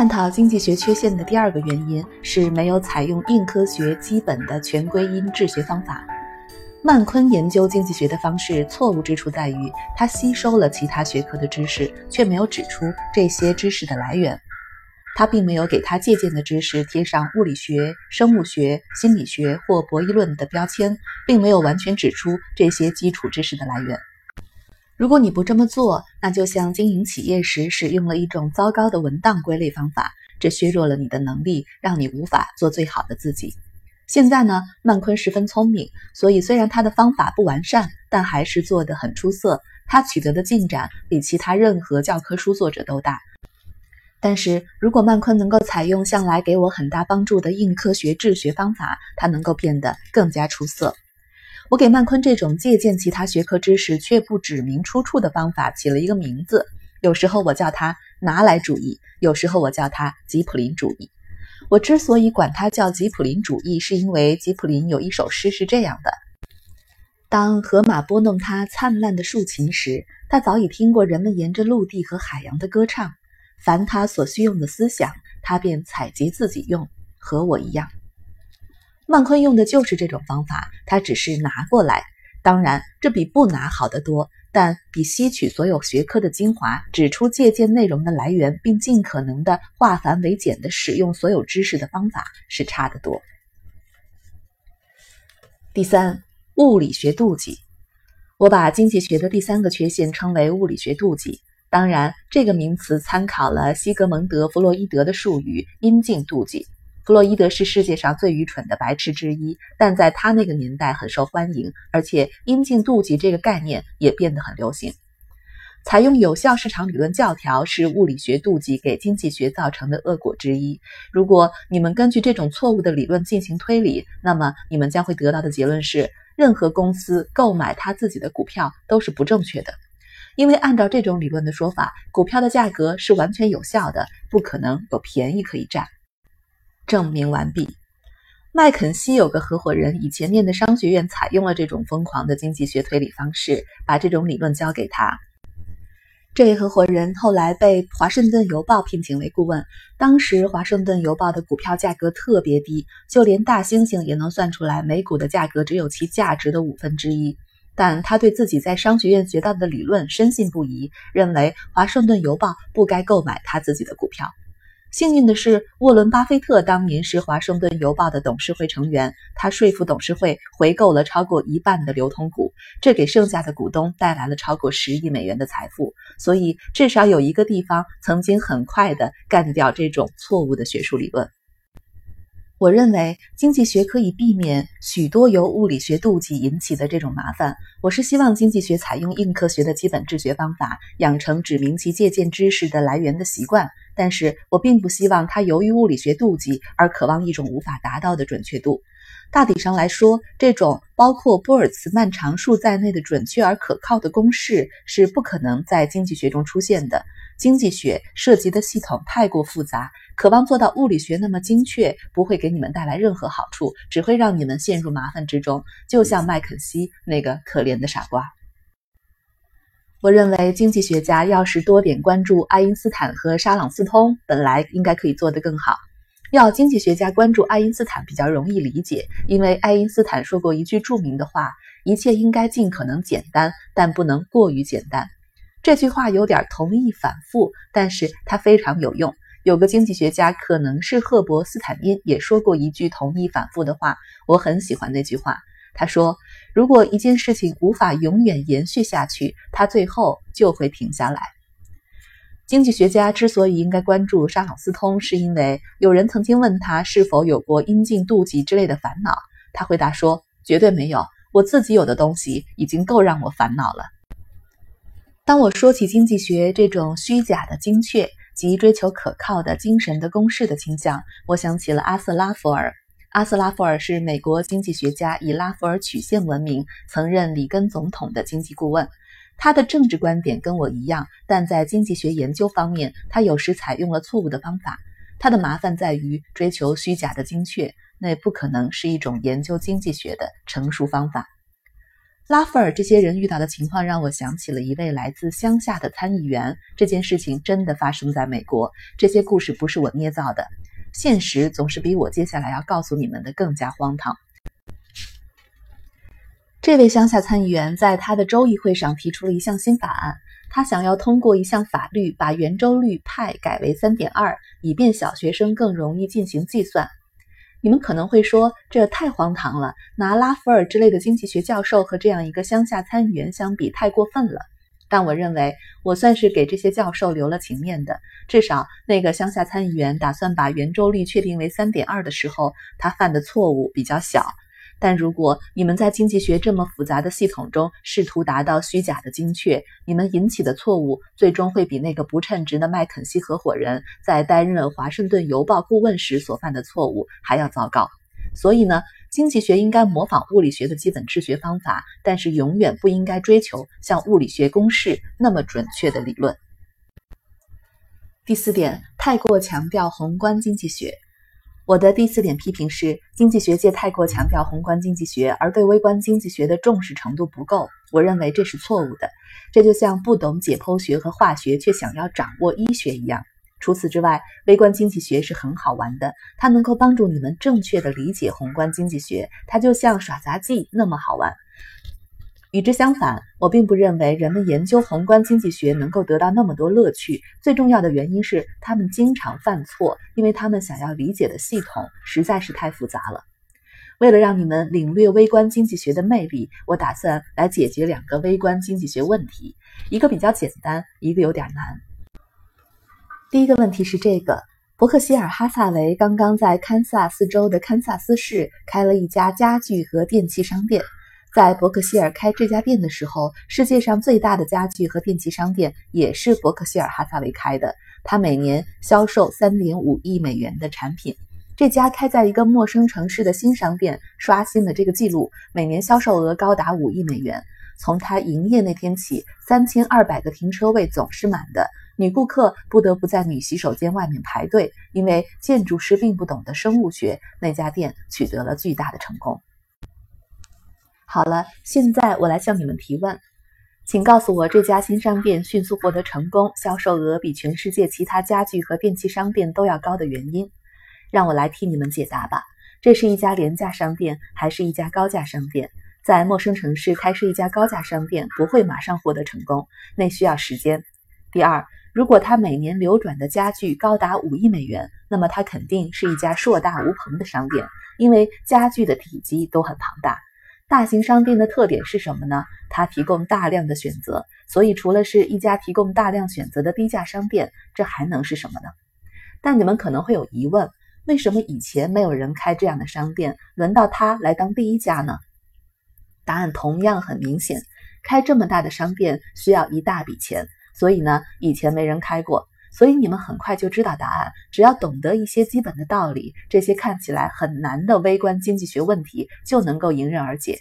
探讨经济学缺陷的第二个原因是没有采用硬科学基本的全归因治学方法。曼昆研究经济学的方式错误之处在于，他吸收了其他学科的知识，却没有指出这些知识的来源。他并没有给他借鉴的知识贴上物理学、生物学、心理学或博弈论的标签，并没有完全指出这些基础知识的来源。如果你不这么做，那就像经营企业时使用了一种糟糕的文档归类方法，这削弱了你的能力，让你无法做最好的自己。现在呢，曼昆十分聪明，所以虽然他的方法不完善，但还是做得很出色。他取得的进展比其他任何教科书作者都大。但是如果曼昆能够采用向来给我很大帮助的硬科学治学方法，他能够变得更加出色。我给曼昆这种借鉴其他学科知识却不指明出处的方法起了一个名字。有时候我叫它“拿来主义”，有时候我叫它“吉普林主义”。我之所以管它叫吉普林主义，是因为吉普林有一首诗是这样的：当河马拨弄它灿烂的竖琴时，他早已听过人们沿着陆地和海洋的歌唱。凡他所需用的思想，他便采集自己用，和我一样。曼昆用的就是这种方法，他只是拿过来。当然，这比不拿好得多，但比吸取所有学科的精华，指出借鉴内容的来源，并尽可能的化繁为简的使用所有知识的方法是差得多。第三，物理学妒忌。我把经济学的第三个缺陷称为物理学妒忌。当然，这个名词参考了西格蒙德·弗洛伊德的术语“阴茎妒忌”。弗洛伊德是世界上最愚蠢的白痴之一，但在他那个年代很受欢迎，而且“阴茎妒忌”这个概念也变得很流行。采用有效市场理论教条是物理学妒忌给经济学造成的恶果之一。如果你们根据这种错误的理论进行推理，那么你们将会得到的结论是：任何公司购买他自己的股票都是不正确的，因为按照这种理论的说法，股票的价格是完全有效的，不可能有便宜可以占。证明完毕。麦肯锡有个合伙人以前念的商学院采用了这种疯狂的经济学推理方式，把这种理论交给他。这位合伙人后来被华盛顿邮报聘请为顾问。当时华盛顿邮报的股票价格特别低，就连大猩猩也能算出来每股的价格只有其价值的五分之一。但他对自己在商学院学到的理论深信不疑，认为华盛顿邮报不该购买他自己的股票。幸运的是，沃伦·巴菲特当年是华盛顿邮报的董事会成员，他说服董事会回购了超过一半的流通股，这给剩下的股东带来了超过十亿美元的财富。所以，至少有一个地方曾经很快地干掉这种错误的学术理论。我认为经济学可以避免许多由物理学妒忌引起的这种麻烦。我是希望经济学采用硬科学的基本治学方法，养成指明其借鉴知识的来源的习惯。但是我并不希望他由于物理学妒忌而渴望一种无法达到的准确度。大体上来说，这种包括波尔茨曼常数在内的准确而可靠的公式是不可能在经济学中出现的。经济学涉及的系统太过复杂。渴望做到物理学那么精确，不会给你们带来任何好处，只会让你们陷入麻烦之中，就像麦肯锡那个可怜的傻瓜。我认为经济学家要是多点关注爱因斯坦和沙朗斯通，本来应该可以做得更好。要经济学家关注爱因斯坦比较容易理解，因为爱因斯坦说过一句著名的话：“一切应该尽可能简单，但不能过于简单。”这句话有点同义反复，但是它非常有用。有个经济学家，可能是赫伯·斯坦因，也说过一句同义反复的话，我很喜欢那句话。他说：“如果一件事情无法永远延续下去，它最后就会停下来。”经济学家之所以应该关注沙朗斯通，是因为有人曾经问他是否有过阴茎妒忌之类的烦恼。他回答说：“绝对没有，我自己有的东西已经够让我烦恼了。”当我说起经济学这种虚假的精确，及追求可靠的精神的公式的倾向，我想起了阿瑟拉弗尔。阿斯拉夫尔是美国经济学家，以拉弗尔曲线闻名，曾任里根总统的经济顾问。他的政治观点跟我一样，但在经济学研究方面，他有时采用了错误的方法。他的麻烦在于追求虚假的精确，那不可能是一种研究经济学的成熟方法。拉斐尔这些人遇到的情况让我想起了一位来自乡下的参议员。这件事情真的发生在美国，这些故事不是我捏造的。现实总是比我接下来要告诉你们的更加荒唐。这位乡下参议员在他的州议会上提出了一项新法案，他想要通过一项法律把圆周率派改为三点二，以便小学生更容易进行计算。你们可能会说，这太荒唐了！拿拉弗尔之类的经济学教授和这样一个乡下参议员相比，太过分了。但我认为，我算是给这些教授留了情面的。至少，那个乡下参议员打算把圆周率确定为三点二的时候，他犯的错误比较小。但如果你们在经济学这么复杂的系统中试图达到虚假的精确，你们引起的错误最终会比那个不称职的麦肯锡合伙人在担任华盛顿邮报顾问时所犯的错误还要糟糕。所以呢，经济学应该模仿物理学的基本治学方法，但是永远不应该追求像物理学公式那么准确的理论。第四点，太过强调宏观经济学。我的第四点批评是，经济学界太过强调宏观经济学，而对微观经济学的重视程度不够。我认为这是错误的。这就像不懂解剖学和化学却想要掌握医学一样。除此之外，微观经济学是很好玩的，它能够帮助你们正确的理解宏观经济学。它就像耍杂技那么好玩。与之相反，我并不认为人们研究宏观经济学能够得到那么多乐趣。最重要的原因是，他们经常犯错，因为他们想要理解的系统实在是太复杂了。为了让你们领略微观经济学的魅力，我打算来解决两个微观经济学问题，一个比较简单，一个有点难。第一个问题是这个：伯克希尔哈萨维刚刚在堪萨斯州的堪萨斯市开了一家家具和电器商店。在伯克希尔开这家店的时候，世界上最大的家具和电器商店也是伯克希尔哈萨维开的。他每年销售三点五亿美元的产品。这家开在一个陌生城市的新商店刷新了这个记录，每年销售额高达五亿美元。从他营业那天起，三千二百个停车位总是满的，女顾客不得不在女洗手间外面排队。因为建筑师并不懂得生物学，那家店取得了巨大的成功。好了，现在我来向你们提问，请告诉我这家新商店迅速获得成功，销售额比全世界其他家具和电器商店都要高的原因。让我来替你们解答吧。这是一家廉价商店，还是一家高价商店？在陌生城市开设一家高价商店不会马上获得成功，那需要时间。第二，如果它每年流转的家具高达五亿美元，那么它肯定是一家硕大无朋的商店，因为家具的体积都很庞大。大型商店的特点是什么呢？它提供大量的选择，所以除了是一家提供大量选择的低价商店，这还能是什么呢？但你们可能会有疑问：为什么以前没有人开这样的商店，轮到他来当第一家呢？答案同样很明显，开这么大的商店需要一大笔钱，所以呢，以前没人开过。所以你们很快就知道答案，只要懂得一些基本的道理，这些看起来很难的微观经济学问题就能够迎刃而解。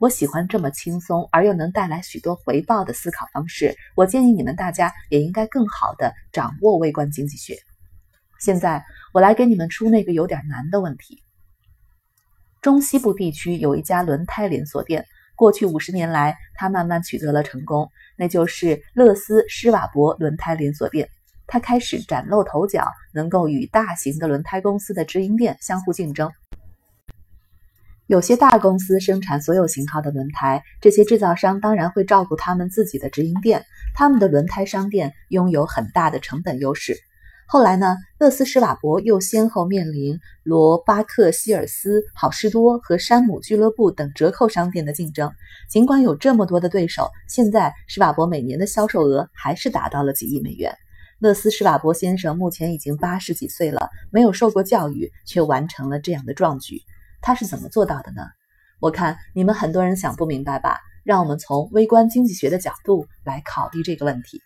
我喜欢这么轻松而又能带来许多回报的思考方式。我建议你们大家也应该更好的掌握微观经济学。现在我来给你们出那个有点难的问题。中西部地区有一家轮胎连锁店，过去五十年来，他慢慢取得了成功，那就是乐斯施瓦伯轮胎连锁店。他开始崭露头角，能够与大型的轮胎公司的直营店相互竞争。有些大公司生产所有型号的轮胎，这些制造商当然会照顾他们自己的直营店，他们的轮胎商店拥有很大的成本优势。后来呢，乐斯施瓦伯又先后面临罗巴克希尔斯、好事多和山姆俱乐部等折扣商店的竞争。尽管有这么多的对手，现在施瓦伯每年的销售额还是达到了几亿美元。勒斯施瓦伯先生目前已经八十几岁了，没有受过教育，却完成了这样的壮举。他是怎么做到的呢？我看你们很多人想不明白吧？让我们从微观经济学的角度来考虑这个问题。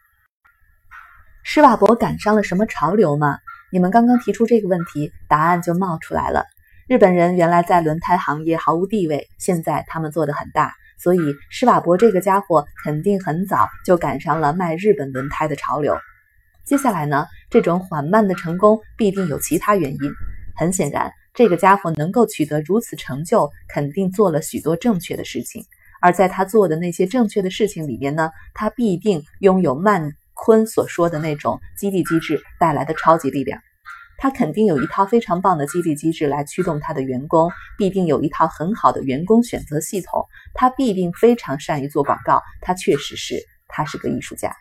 施瓦伯赶上了什么潮流吗？你们刚刚提出这个问题，答案就冒出来了。日本人原来在轮胎行业毫无地位，现在他们做得很大，所以施瓦伯这个家伙肯定很早就赶上了卖日本轮胎的潮流。接下来呢？这种缓慢的成功必定有其他原因。很显然，这个家伙能够取得如此成就，肯定做了许多正确的事情。而在他做的那些正确的事情里面呢，他必定拥有慢坤所说的那种激励机制带来的超级力量。他肯定有一套非常棒的激励机制来驱动他的员工，必定有一套很好的员工选择系统。他必定非常善于做广告。他确实是，他是个艺术家。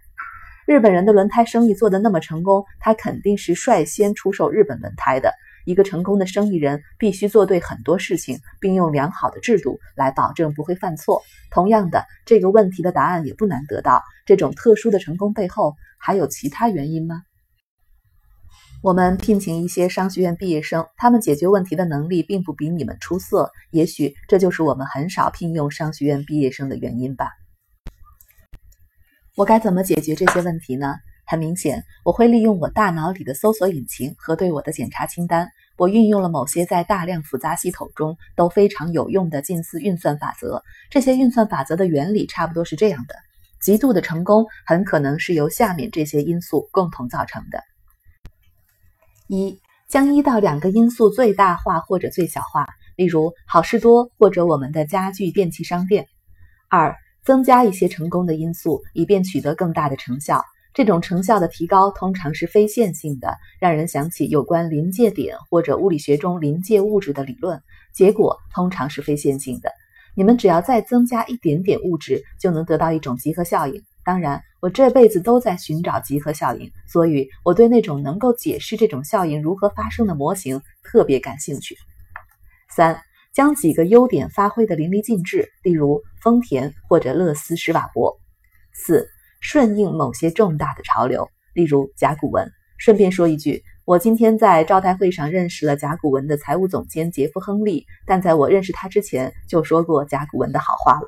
日本人的轮胎生意做得那么成功，他肯定是率先出售日本轮胎的。一个成功的生意人必须做对很多事情，并用良好的制度来保证不会犯错。同样的，这个问题的答案也不难得到。这种特殊的成功背后还有其他原因吗？我们聘请一些商学院毕业生，他们解决问题的能力并不比你们出色。也许这就是我们很少聘用商学院毕业生的原因吧。我该怎么解决这些问题呢？很明显，我会利用我大脑里的搜索引擎和对我的检查清单。我运用了某些在大量复杂系统中都非常有用的近似运算法则。这些运算法则的原理差不多是这样的：极度的成功很可能是由下面这些因素共同造成的。一将一到两个因素最大化或者最小化，例如好事多或者我们的家具电器商店。二增加一些成功的因素，以便取得更大的成效。这种成效的提高通常是非线性的，让人想起有关临界点或者物理学中临界物质的理论。结果通常是非线性的。你们只要再增加一点点物质，就能得到一种集合效应。当然，我这辈子都在寻找集合效应，所以我对那种能够解释这种效应如何发生的模型特别感兴趣。三，将几个优点发挥得淋漓尽致，例如丰田或者乐斯施瓦伯。四，顺应某些重大的潮流，例如甲骨文。顺便说一句，我今天在招待会上认识了甲骨文的财务总监杰夫·亨利，但在我认识他之前就说过甲骨文的好话了。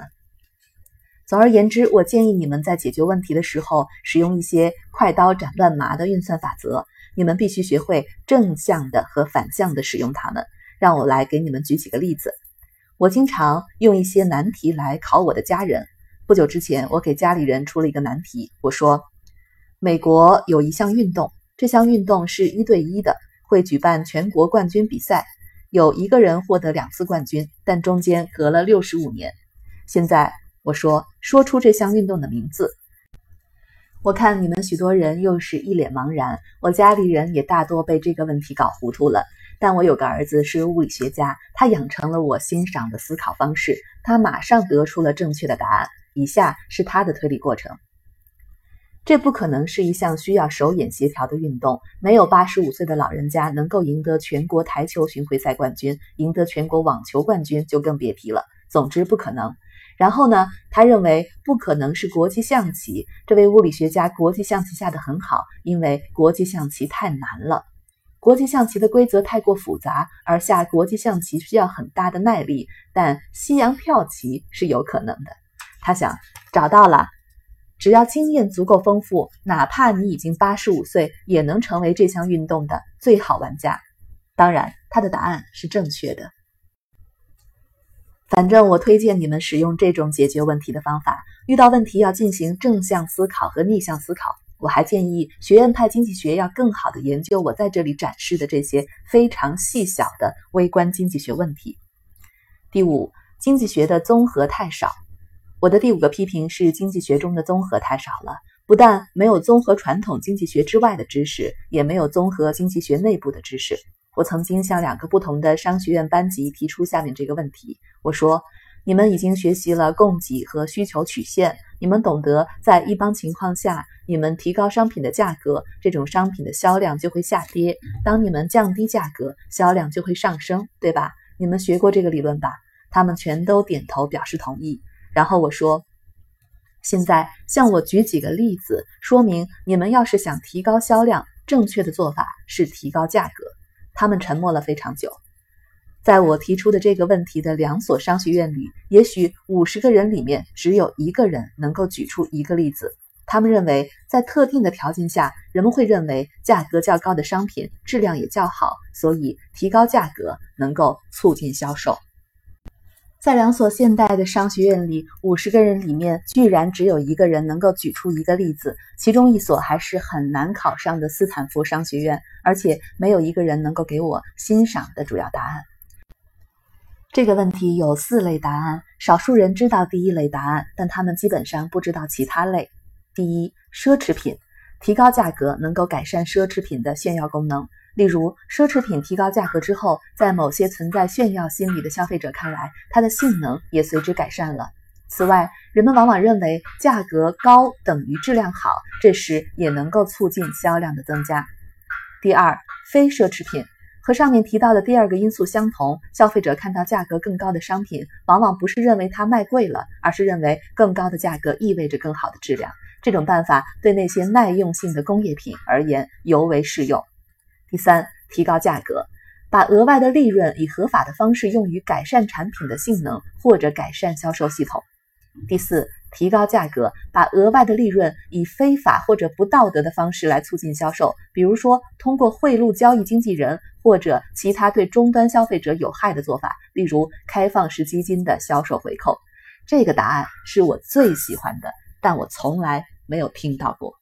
总而言之，我建议你们在解决问题的时候使用一些快刀斩乱麻的运算法则。你们必须学会正向的和反向的使用它们。让我来给你们举几个例子。我经常用一些难题来考我的家人。不久之前，我给家里人出了一个难题。我说，美国有一项运动，这项运动是一对一的，会举办全国冠军比赛，有一个人获得两次冠军，但中间隔了六十五年。现在。我说，说出这项运动的名字。我看你们许多人又是一脸茫然，我家里人也大多被这个问题搞糊涂了。但我有个儿子是物理学家，他养成了我欣赏的思考方式，他马上得出了正确的答案。以下是他的推理过程：这不可能是一项需要手眼协调的运动。没有八十五岁的老人家能够赢得全国台球巡回赛冠军，赢得全国网球冠军就更别提了。总之，不可能。然后呢？他认为不可能是国际象棋。这位物理学家国际象棋下得很好，因为国际象棋太难了。国际象棋的规则太过复杂，而下国际象棋需要很大的耐力。但西洋跳棋是有可能的。他想找到了，只要经验足够丰富，哪怕你已经八十五岁，也能成为这项运动的最好玩家。当然，他的答案是正确的。反正我推荐你们使用这种解决问题的方法。遇到问题要进行正向思考和逆向思考。我还建议学院派经济学要更好的研究我在这里展示的这些非常细小的微观经济学问题。第五，经济学的综合太少。我的第五个批评是经济学中的综合太少了，不但没有综合传统经济学之外的知识，也没有综合经济学内部的知识。我曾经向两个不同的商学院班级提出下面这个问题：我说，你们已经学习了供给和需求曲线，你们懂得在一般情况下，你们提高商品的价格，这种商品的销量就会下跌；当你们降低价格，销量就会上升，对吧？你们学过这个理论吧？他们全都点头表示同意。然后我说，现在向我举几个例子，说明你们要是想提高销量，正确的做法是提高价格。他们沉默了非常久。在我提出的这个问题的两所商学院里，也许五十个人里面只有一个人能够举出一个例子。他们认为，在特定的条件下，人们会认为价格较高的商品质量也较好，所以提高价格能够促进销售。在两所现代的商学院里，五十个人里面居然只有一个人能够举出一个例子，其中一所还是很难考上的斯坦福商学院，而且没有一个人能够给我欣赏的主要答案。这个问题有四类答案，少数人知道第一类答案，但他们基本上不知道其他类。第一，奢侈品提高价格能够改善奢侈品的炫耀功能，例如，奢侈品提高价格之后，在某些存在炫耀心理的消费者看来，它的性能也随之改善了。此外，人们往往认为价格高等于质量好，这时也能够促进销量的增加。第二，非奢侈品。和上面提到的第二个因素相同，消费者看到价格更高的商品，往往不是认为它卖贵了，而是认为更高的价格意味着更好的质量。这种办法对那些耐用性的工业品而言尤为适用。第三，提高价格，把额外的利润以合法的方式用于改善产品的性能或者改善销售系统。第四。提高价格，把额外的利润以非法或者不道德的方式来促进销售，比如说通过贿赂交易经纪人或者其他对终端消费者有害的做法，例如开放式基金的销售回扣。这个答案是我最喜欢的，但我从来没有听到过。